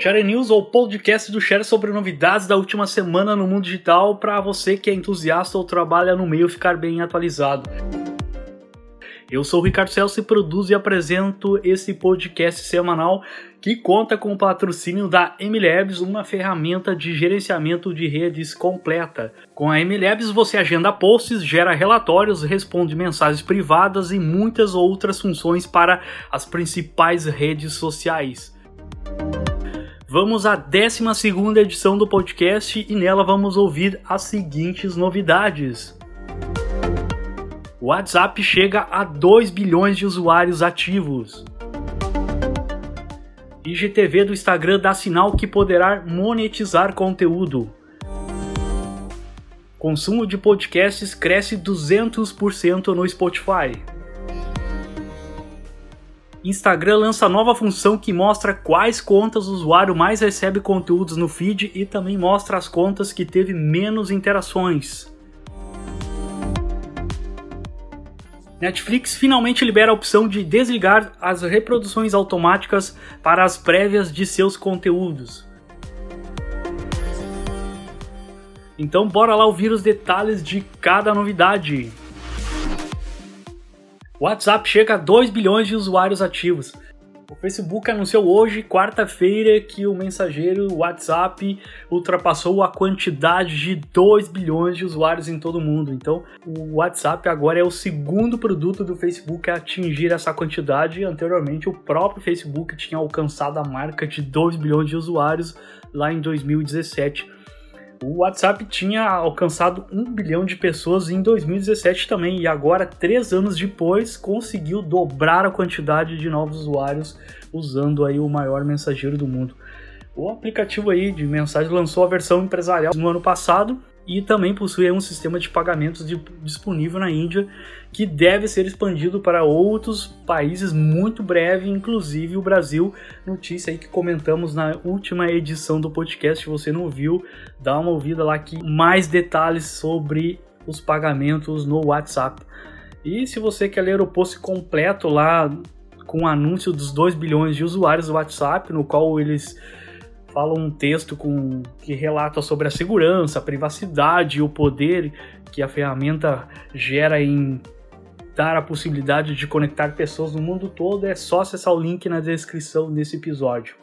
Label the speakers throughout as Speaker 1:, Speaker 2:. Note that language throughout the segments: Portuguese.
Speaker 1: Share News ou podcast do Share sobre novidades da última semana no mundo digital para você que é entusiasta ou trabalha no meio ficar bem atualizado. Eu sou o Ricardo Celso e produzo e apresento esse podcast semanal que conta com o patrocínio da MLabs, uma ferramenta de gerenciamento de redes completa. Com a MLabs você agenda posts, gera relatórios, responde mensagens privadas e muitas outras funções para as principais redes sociais. Vamos à 12 edição do podcast e nela vamos ouvir as seguintes novidades. O WhatsApp chega a 2 bilhões de usuários ativos. IGTV do Instagram dá sinal que poderá monetizar conteúdo. Consumo de podcasts cresce 200% no Spotify. Instagram lança nova função que mostra quais contas o usuário mais recebe conteúdos no feed e também mostra as contas que teve menos interações. Netflix finalmente libera a opção de desligar as reproduções automáticas para as prévias de seus conteúdos. Então bora lá ouvir os detalhes de cada novidade. O WhatsApp chega a 2 bilhões de usuários ativos. O Facebook anunciou hoje, quarta-feira, que o mensageiro WhatsApp ultrapassou a quantidade de 2 bilhões de usuários em todo o mundo. Então, o WhatsApp agora é o segundo produto do Facebook a atingir essa quantidade. Anteriormente, o próprio Facebook tinha alcançado a marca de 2 bilhões de usuários lá em 2017. O WhatsApp tinha alcançado um bilhão de pessoas em 2017 também, e agora, três anos depois, conseguiu dobrar a quantidade de novos usuários usando aí o maior mensageiro do mundo. O aplicativo aí de mensagem lançou a versão empresarial no ano passado e também possui um sistema de pagamentos de, disponível na Índia que deve ser expandido para outros países muito breve, inclusive o Brasil. Notícia aí que comentamos na última edição do podcast. Se você não viu, dá uma ouvida lá que mais detalhes sobre os pagamentos no WhatsApp. E se você quer ler o post completo lá com o anúncio dos 2 bilhões de usuários do WhatsApp, no qual eles fala um texto com, que relata sobre a segurança, a privacidade e o poder que a ferramenta gera em dar a possibilidade de conectar pessoas no mundo todo, é só acessar o link na descrição desse episódio.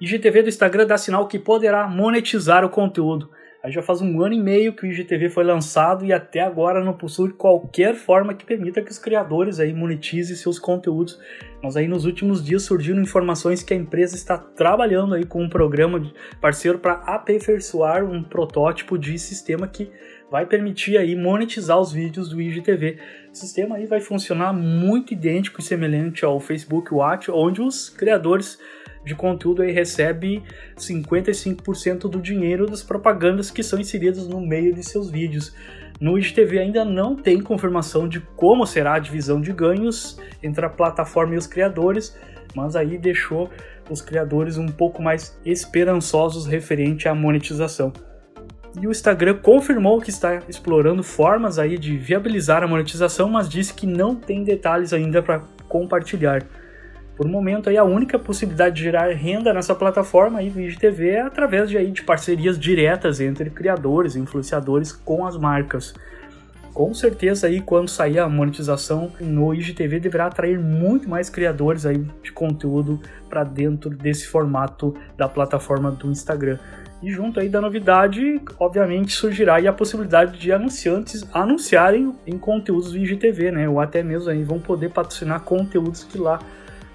Speaker 1: IGTV do Instagram dá sinal que poderá monetizar o conteúdo. Aí já faz um ano e meio que o IGTV foi lançado e até agora não possui qualquer forma que permita que os criadores aí monetizem seus conteúdos. Mas aí nos últimos dias surgiram informações que a empresa está trabalhando aí com um programa parceiro para aperfeiçoar um protótipo de sistema que vai permitir aí monetizar os vídeos do IGTV. O sistema aí vai funcionar muito idêntico e semelhante ao Facebook Watch, onde os criadores de conteúdo aí recebe 55% do dinheiro das propagandas que são inseridas no meio de seus vídeos. No IGTV ainda não tem confirmação de como será a divisão de ganhos entre a plataforma e os criadores, mas aí deixou os criadores um pouco mais esperançosos referente à monetização. E o Instagram confirmou que está explorando formas aí de viabilizar a monetização, mas disse que não tem detalhes ainda para compartilhar. Por momento, aí, a única possibilidade de gerar renda nessa plataforma aí do IGTV é através de, aí, de parcerias diretas entre criadores e influenciadores com as marcas. Com certeza, aí, quando sair a monetização no IGTV, deverá atrair muito mais criadores aí de conteúdo para dentro desse formato da plataforma do Instagram. E junto aí da novidade, obviamente surgirá a possibilidade de anunciantes anunciarem em conteúdos do IGTV, né? Ou até mesmo aí vão poder patrocinar conteúdos que lá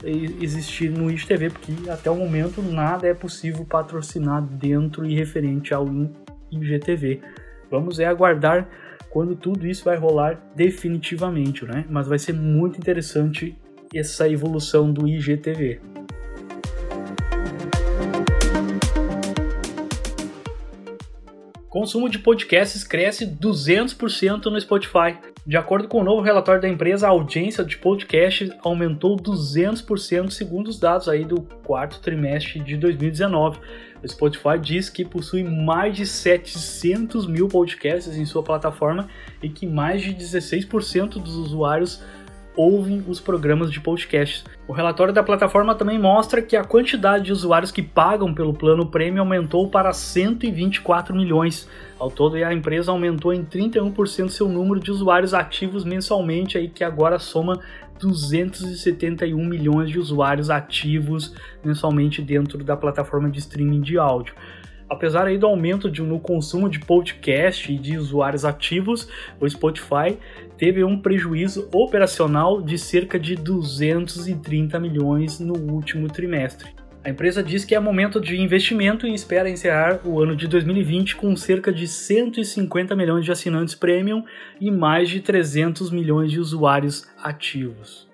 Speaker 1: existir no IGTV, porque até o momento nada é possível patrocinar dentro e referente ao IGTV. Vamos é aguardar quando tudo isso vai rolar definitivamente, né? Mas vai ser muito interessante essa evolução do IGTV. Consumo de podcasts cresce 200% no Spotify. De acordo com o novo relatório da empresa, a audiência de podcasts aumentou 200% segundo os dados aí do quarto trimestre de 2019. O Spotify diz que possui mais de 700 mil podcasts em sua plataforma e que mais de 16% dos usuários ouvem os programas de podcast. O relatório da plataforma também mostra que a quantidade de usuários que pagam pelo plano Premium aumentou para 124 milhões. Ao todo, a empresa aumentou em 31% seu número de usuários ativos mensalmente, aí que agora soma 271 milhões de usuários ativos mensalmente dentro da plataforma de streaming de áudio. Apesar aí do aumento de, no consumo de podcast e de usuários ativos, o Spotify teve um prejuízo operacional de cerca de 230 milhões no último trimestre. A empresa diz que é momento de investimento e espera encerrar o ano de 2020 com cerca de 150 milhões de assinantes premium e mais de 300 milhões de usuários ativos.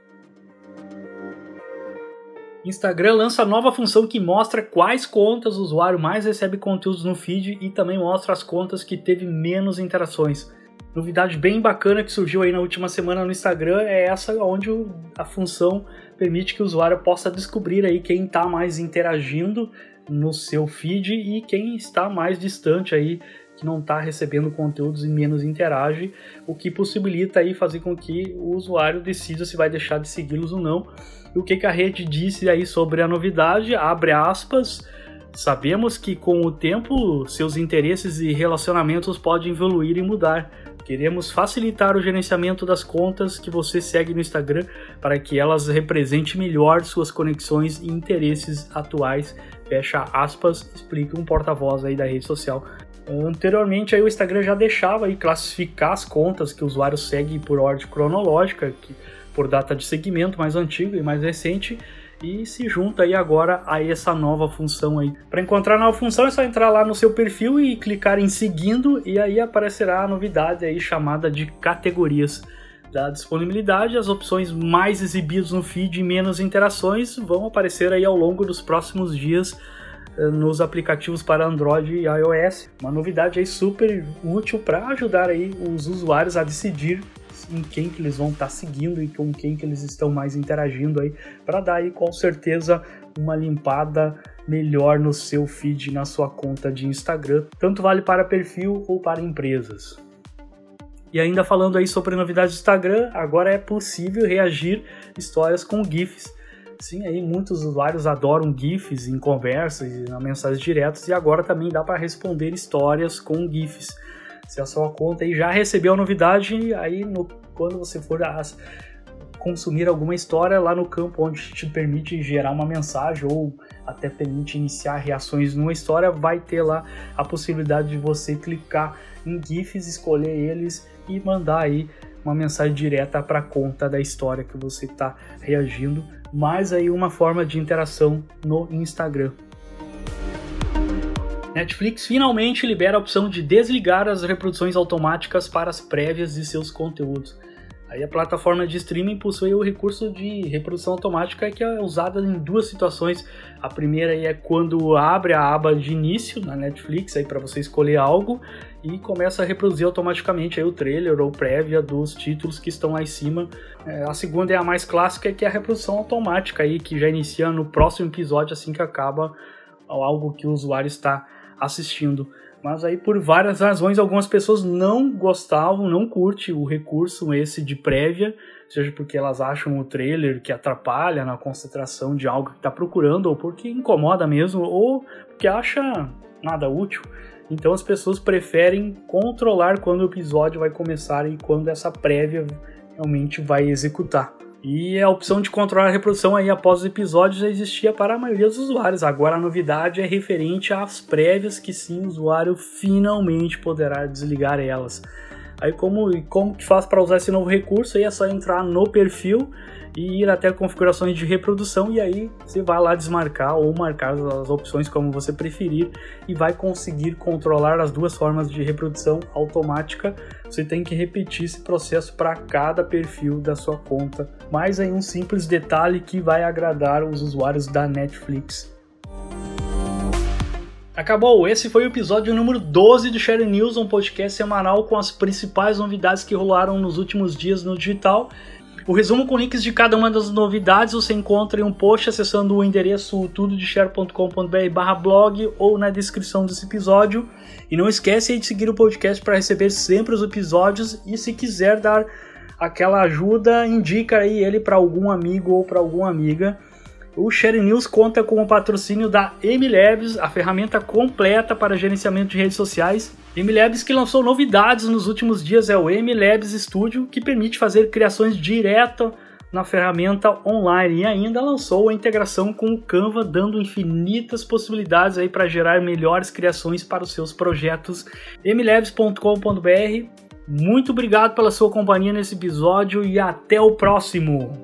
Speaker 1: Instagram lança nova função que mostra quais contas o usuário mais recebe conteúdos no feed e também mostra as contas que teve menos interações. Novidade bem bacana que surgiu aí na última semana no Instagram é essa onde a função permite que o usuário possa descobrir aí quem está mais interagindo no seu feed e quem está mais distante aí que não está recebendo conteúdos e menos interage, o que possibilita aí fazer com que o usuário decida se vai deixar de segui-los ou não. E o que, que a rede disse aí sobre a novidade? Abre aspas. Sabemos que com o tempo seus interesses e relacionamentos podem evoluir e mudar. Queremos facilitar o gerenciamento das contas que você segue no Instagram para que elas representem melhor suas conexões e interesses atuais. Fecha aspas, explica um porta-voz aí da rede social. Anteriormente aí o Instagram já deixava aí classificar as contas que o usuário segue por ordem cronológica, que, por data de segmento mais antigo e mais recente, e se junta aí agora a essa nova função aí. Para encontrar a nova função é só entrar lá no seu perfil e clicar em seguindo e aí aparecerá a novidade aí chamada de categorias. Da disponibilidade, as opções mais exibidas no feed e menos interações vão aparecer aí ao longo dos próximos dias nos aplicativos para Android e iOS. Uma novidade aí super útil para ajudar aí os usuários a decidir em quem que eles vão estar tá seguindo e com quem que eles estão mais interagindo aí, para dar aí com certeza uma limpada melhor no seu feed, na sua conta de Instagram. Tanto vale para perfil ou para empresas. E ainda falando aí sobre novidades do Instagram, agora é possível reagir histórias com GIFs. Sim, aí muitos usuários adoram GIFs em conversas e na mensagens diretas e agora também dá para responder histórias com GIFs. Se a sua conta aí já recebeu a novidade, aí no, quando você for as, consumir alguma história lá no campo onde te permite gerar uma mensagem ou até permite iniciar reações numa história, vai ter lá a possibilidade de você clicar em GIFs, escolher eles e mandar aí uma mensagem direta para a conta da história que você está reagindo mais aí uma forma de interação no Instagram. Netflix finalmente libera a opção de desligar as reproduções automáticas para as prévias de seus conteúdos. Aí a plataforma de streaming possui o recurso de reprodução automática que é usada em duas situações. A primeira é quando abre a aba de início na Netflix aí para você escolher algo e começa a reproduzir automaticamente aí o trailer ou prévia dos títulos que estão lá em cima. É, a segunda é a mais clássica que é a reprodução automática aí que já inicia no próximo episódio assim que acaba algo que o usuário está assistindo. Mas aí por várias razões algumas pessoas não gostavam, não curte o recurso esse de prévia, seja porque elas acham o trailer que atrapalha na concentração de algo que está procurando, ou porque incomoda mesmo, ou porque acha nada útil. Então as pessoas preferem controlar quando o episódio vai começar e quando essa prévia realmente vai executar. E a opção de controlar a reprodução aí após os episódios já existia para a maioria dos usuários. Agora a novidade é referente às prévias que sim o usuário finalmente poderá desligar elas. Aí como, como que faz para usar esse novo recurso? Aí é só entrar no perfil e ir até configurações de reprodução e aí você vai lá desmarcar ou marcar as opções como você preferir e vai conseguir controlar as duas formas de reprodução automática. Você tem que repetir esse processo para cada perfil da sua conta. Mais aí um simples detalhe que vai agradar os usuários da Netflix. Acabou! Esse foi o episódio número 12 do Share News, um podcast semanal com as principais novidades que rolaram nos últimos dias no digital. O resumo com links de cada uma das novidades você encontra em um post acessando o endereço tudodeshare.com.br blog ou na descrição desse episódio. E não esquece de seguir o podcast para receber sempre os episódios e se quiser dar aquela ajuda, indica aí ele para algum amigo ou para alguma amiga. O Share News conta com o patrocínio da MLabs, a ferramenta completa para gerenciamento de redes sociais. MLabs que lançou novidades nos últimos dias é o MLabs Studio, que permite fazer criações direto na ferramenta online e ainda lançou a integração com o Canva, dando infinitas possibilidades aí para gerar melhores criações para os seus projetos. mlabs.com.br. Muito obrigado pela sua companhia nesse episódio e até o próximo.